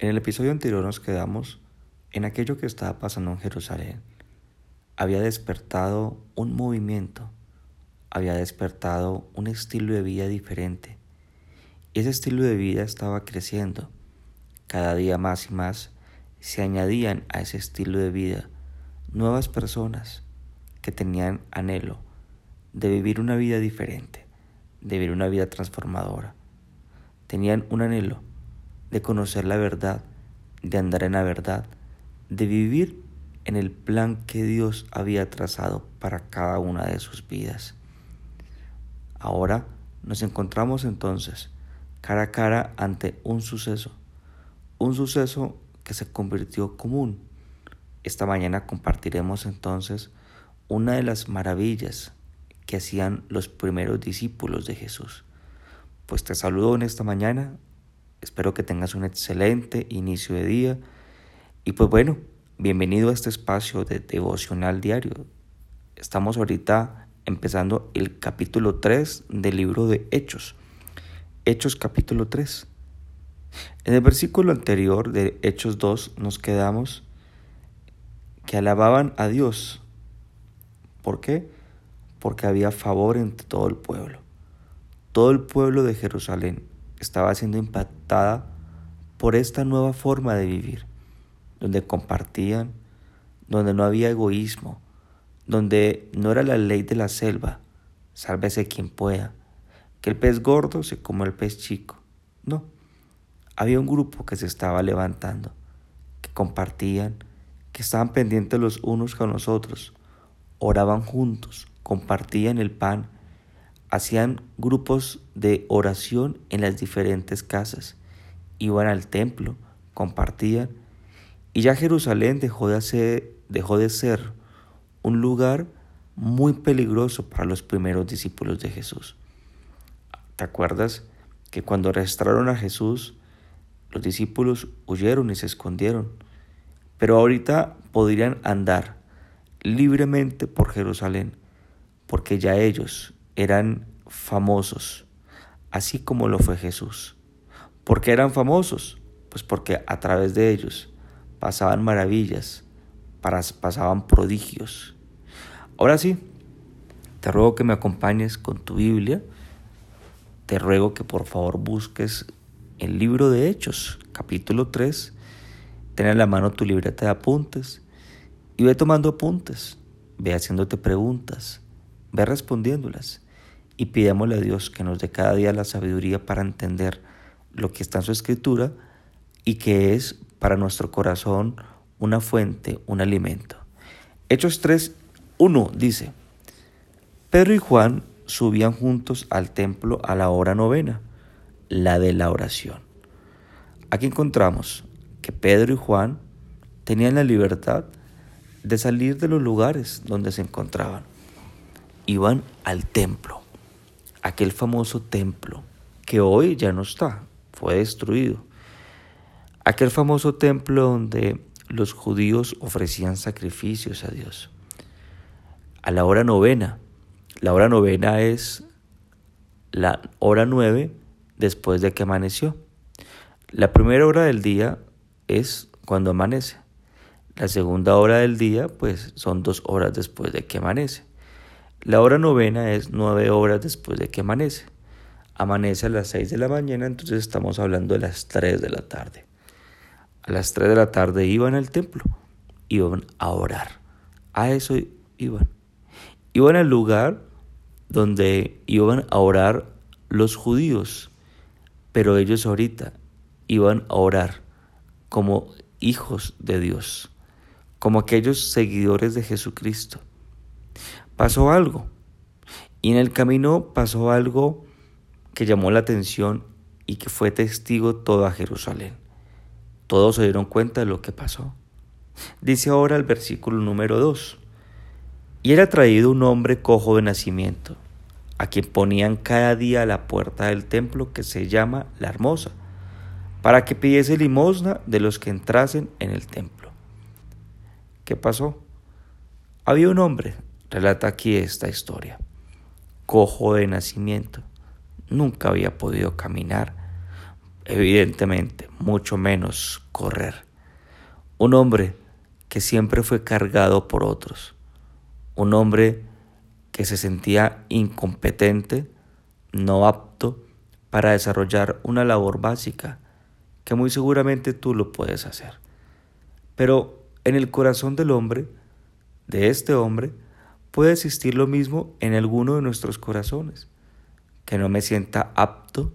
En el episodio anterior nos quedamos en aquello que estaba pasando en Jerusalén. Había despertado un movimiento, había despertado un estilo de vida diferente. Y ese estilo de vida estaba creciendo. Cada día más y más se añadían a ese estilo de vida nuevas personas que tenían anhelo de vivir una vida diferente, de vivir una vida transformadora. Tenían un anhelo de conocer la verdad, de andar en la verdad, de vivir en el plan que Dios había trazado para cada una de sus vidas. Ahora nos encontramos entonces cara a cara ante un suceso, un suceso que se convirtió común. Esta mañana compartiremos entonces una de las maravillas que hacían los primeros discípulos de Jesús. Pues te saludo en esta mañana, espero que tengas un excelente inicio de día y pues bueno, bienvenido a este espacio de devocional diario. Estamos ahorita empezando el capítulo 3 del libro de Hechos. Hechos capítulo 3. En el versículo anterior de Hechos 2 nos quedamos que alababan a Dios. ¿Por qué? porque había favor entre todo el pueblo. Todo el pueblo de Jerusalén estaba siendo impactada por esta nueva forma de vivir, donde compartían, donde no había egoísmo, donde no era la ley de la selva, sálvese quien pueda, que el pez gordo se come el pez chico. No, había un grupo que se estaba levantando, que compartían, que estaban pendientes los unos con los otros, oraban juntos, compartían el pan, hacían grupos de oración en las diferentes casas, iban al templo, compartían, y ya Jerusalén dejó de, ser, dejó de ser un lugar muy peligroso para los primeros discípulos de Jesús. ¿Te acuerdas que cuando arrestaron a Jesús, los discípulos huyeron y se escondieron? Pero ahorita podrían andar libremente por Jerusalén porque ya ellos eran famosos, así como lo fue Jesús. ¿Por qué eran famosos? Pues porque a través de ellos pasaban maravillas, pasaban prodigios. Ahora sí, te ruego que me acompañes con tu Biblia. Te ruego que por favor busques el libro de Hechos, capítulo 3. Ten en la mano tu libreta de apuntes y ve tomando apuntes. Ve haciéndote preguntas ve respondiéndolas y pidámosle a Dios que nos dé cada día la sabiduría para entender lo que está en su escritura y que es para nuestro corazón una fuente, un alimento. Hechos 3, 1 dice, Pedro y Juan subían juntos al templo a la hora novena, la de la oración. Aquí encontramos que Pedro y Juan tenían la libertad de salir de los lugares donde se encontraban iban al templo, aquel famoso templo que hoy ya no está, fue destruido. Aquel famoso templo donde los judíos ofrecían sacrificios a Dios. A la hora novena, la hora novena es la hora nueve después de que amaneció. La primera hora del día es cuando amanece. La segunda hora del día, pues, son dos horas después de que amanece. La hora novena es nueve horas después de que amanece. Amanece a las seis de la mañana, entonces estamos hablando de las tres de la tarde. A las tres de la tarde iban al templo, iban a orar. A eso iban. Iban al lugar donde iban a orar los judíos, pero ellos ahorita iban a orar como hijos de Dios, como aquellos seguidores de Jesucristo pasó algo. Y en el camino pasó algo que llamó la atención y que fue testigo toda Jerusalén. Todos se dieron cuenta de lo que pasó. Dice ahora el versículo número 2. Y era traído un hombre cojo de nacimiento, a quien ponían cada día a la puerta del templo que se llama la Hermosa, para que pidiese limosna de los que entrasen en el templo. ¿Qué pasó? Había un hombre relata aquí esta historia. Cojo de nacimiento, nunca había podido caminar. evidentemente, mucho menos correr. Un hombre que siempre fue cargado por otros. Un hombre que se sentía incompetente, no apto para desarrollar una labor básica, que muy seguramente tú lo puedes hacer. Pero en el corazón del hombre, de este hombre, puede existir lo mismo en alguno de nuestros corazones, que no me sienta apto,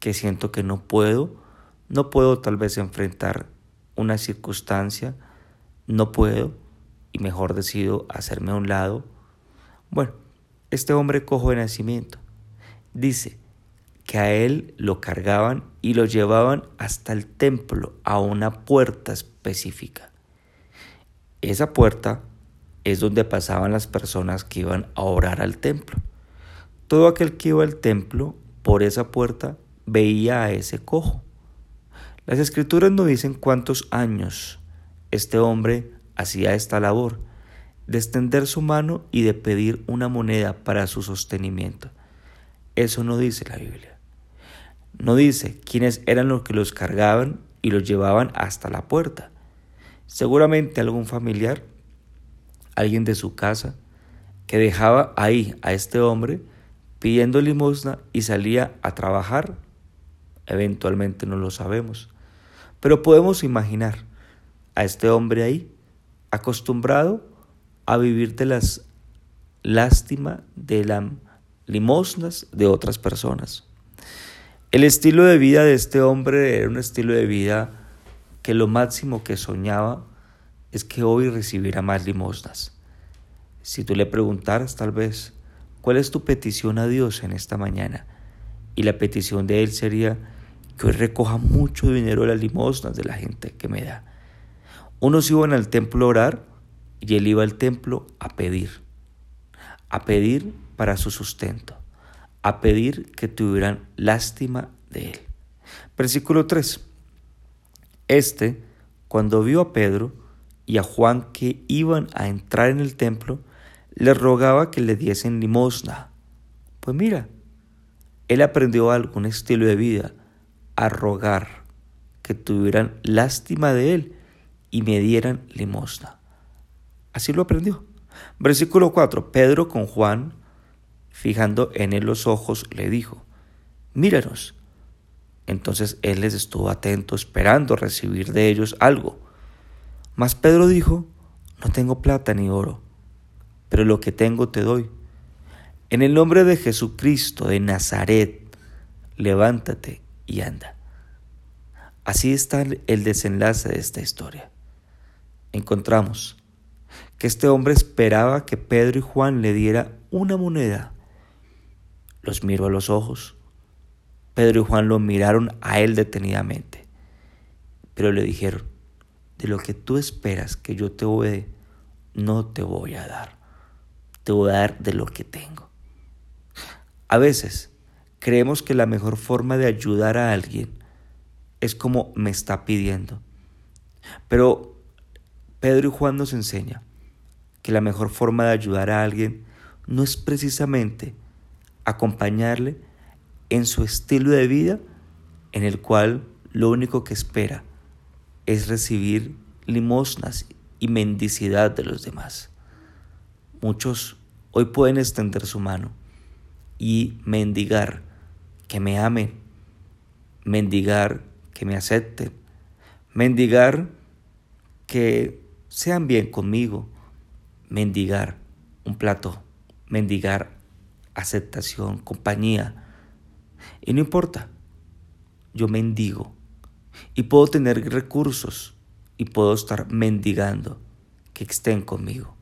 que siento que no puedo, no puedo tal vez enfrentar una circunstancia, no puedo y mejor decido hacerme a un lado. Bueno, este hombre cojo de nacimiento dice que a él lo cargaban y lo llevaban hasta el templo, a una puerta específica. Esa puerta es donde pasaban las personas que iban a orar al templo. Todo aquel que iba al templo por esa puerta veía a ese cojo. Las escrituras no dicen cuántos años este hombre hacía esta labor, de extender su mano y de pedir una moneda para su sostenimiento. Eso no dice la Biblia. No dice quiénes eran los que los cargaban y los llevaban hasta la puerta. Seguramente algún familiar, alguien de su casa, que dejaba ahí a este hombre pidiendo limosna y salía a trabajar. Eventualmente no lo sabemos. Pero podemos imaginar a este hombre ahí, acostumbrado a vivir de las lástima, de las limosnas de otras personas. El estilo de vida de este hombre era un estilo de vida que lo máximo que soñaba es que hoy recibiera más limosnas. Si tú le preguntaras tal vez, ¿cuál es tu petición a Dios en esta mañana? Y la petición de él sería, que hoy recoja mucho dinero de las limosnas de la gente que me da. Unos iban al templo a orar y él iba al templo a pedir, a pedir para su sustento, a pedir que tuvieran lástima de él. Versículo 3. Este, cuando vio a Pedro y a Juan que iban a entrar en el templo, le rogaba que le diesen limosna. Pues mira, él aprendió algún estilo de vida a rogar que tuvieran lástima de él y me dieran limosna. Así lo aprendió. Versículo 4. Pedro con Juan, fijando en él los ojos, le dijo, míranos. Entonces él les estuvo atento, esperando recibir de ellos algo. Mas Pedro dijo, no tengo plata ni oro, pero lo que tengo te doy. En el nombre de Jesucristo de Nazaret, levántate y anda. Así está el desenlace de esta historia. Encontramos que este hombre esperaba que Pedro y Juan le diera una moneda. Los miró a los ojos. Pedro y Juan lo miraron a él detenidamente, pero le dijeron, de lo que tú esperas que yo te voy no te voy a dar, te voy a dar de lo que tengo. A veces Creemos que la mejor forma de ayudar a alguien es como me está pidiendo. Pero Pedro y Juan nos enseña que la mejor forma de ayudar a alguien no es precisamente acompañarle en su estilo de vida en el cual lo único que espera es recibir limosnas y mendicidad de los demás. Muchos hoy pueden extender su mano y mendigar que me amen, mendigar que me acepten, mendigar que sean bien conmigo, mendigar un plato, mendigar aceptación, compañía. Y no importa, yo mendigo y puedo tener recursos y puedo estar mendigando que estén conmigo.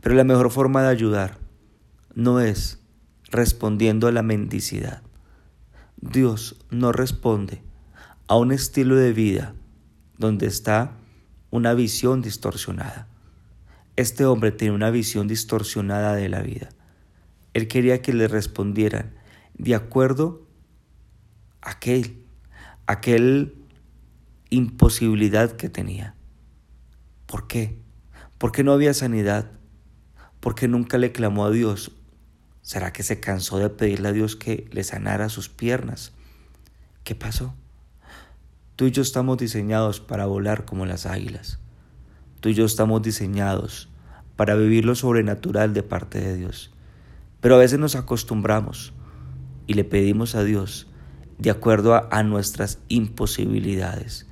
Pero la mejor forma de ayudar no es respondiendo a la mendicidad. Dios no responde a un estilo de vida donde está una visión distorsionada. Este hombre tiene una visión distorsionada de la vida. Él quería que le respondieran de acuerdo a aquel, aquel imposibilidad que tenía. ¿Por qué? Porque no había sanidad, porque nunca le clamó a Dios ¿Será que se cansó de pedirle a Dios que le sanara sus piernas? ¿Qué pasó? Tú y yo estamos diseñados para volar como las águilas. Tú y yo estamos diseñados para vivir lo sobrenatural de parte de Dios. Pero a veces nos acostumbramos y le pedimos a Dios de acuerdo a, nuestras imposibilidades.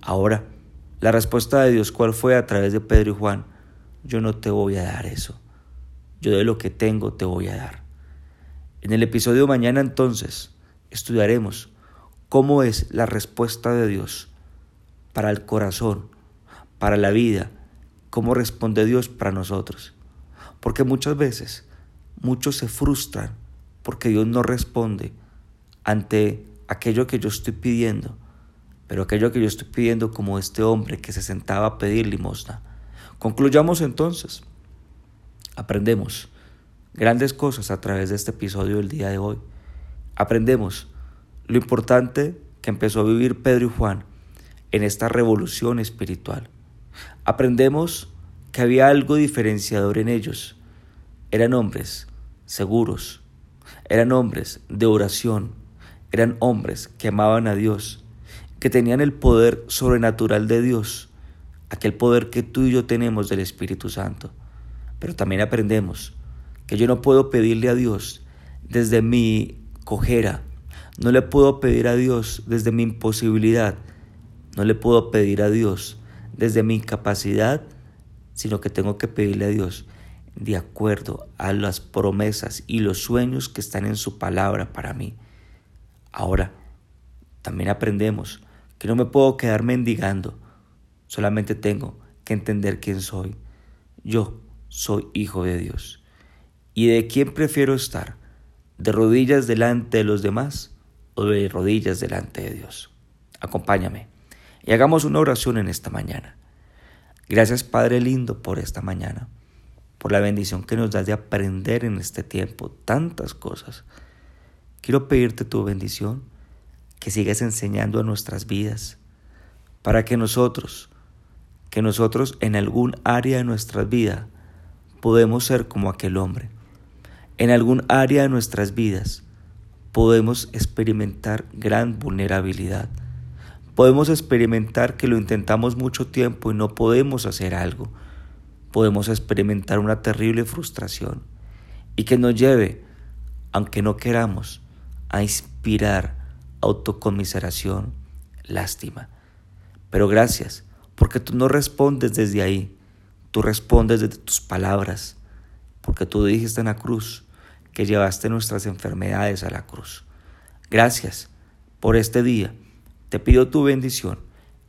Ahora, la respuesta de Dios, ¿cuál fue a través de Pedro y Juan? Yo no te voy a dar eso. Yo de lo que tengo te voy a dar. En el episodio de mañana entonces estudiaremos cómo es la respuesta de Dios para el corazón, para la vida, cómo responde Dios para nosotros. Porque muchas veces muchos se frustran porque Dios no responde ante aquello que yo estoy pidiendo, pero aquello que yo estoy pidiendo como este hombre que se sentaba a pedir limosna. Concluyamos entonces. Aprendemos grandes cosas a través de este episodio del día de hoy. Aprendemos lo importante que empezó a vivir Pedro y Juan en esta revolución espiritual. Aprendemos que había algo diferenciador en ellos. Eran hombres seguros, eran hombres de oración, eran hombres que amaban a Dios, que tenían el poder sobrenatural de Dios, aquel poder que tú y yo tenemos del Espíritu Santo. Pero también aprendemos que yo no puedo pedirle a Dios desde mi cojera, no le puedo pedir a Dios desde mi imposibilidad, no le puedo pedir a Dios desde mi incapacidad, sino que tengo que pedirle a Dios de acuerdo a las promesas y los sueños que están en su palabra para mí. Ahora, también aprendemos que no me puedo quedar mendigando, solamente tengo que entender quién soy. Yo soy hijo de Dios. ¿Y de quién prefiero estar? ¿De rodillas delante de los demás o de rodillas delante de Dios? Acompáñame y hagamos una oración en esta mañana. Gracias Padre lindo por esta mañana, por la bendición que nos das de aprender en este tiempo tantas cosas. Quiero pedirte tu bendición, que sigas enseñando a nuestras vidas, para que nosotros, que nosotros en algún área de nuestra vida podemos ser como aquel hombre. En algún área de nuestras vidas podemos experimentar gran vulnerabilidad Podemos experimentar que lo intentamos mucho tiempo y no podemos hacer algo. Podemos experimentar una terrible frustración y que nos lleve, aunque no queramos, a inspirar autocomiseración, lástima. Pero gracias, porque tú no respondes desde ahí, tú respondes desde tus palabras, porque tú dijiste en la cruz que llevaste nuestras enfermedades a la cruz. Gracias por este día te pido tu bendición.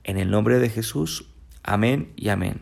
En el nombre de Jesús. Amén y amén.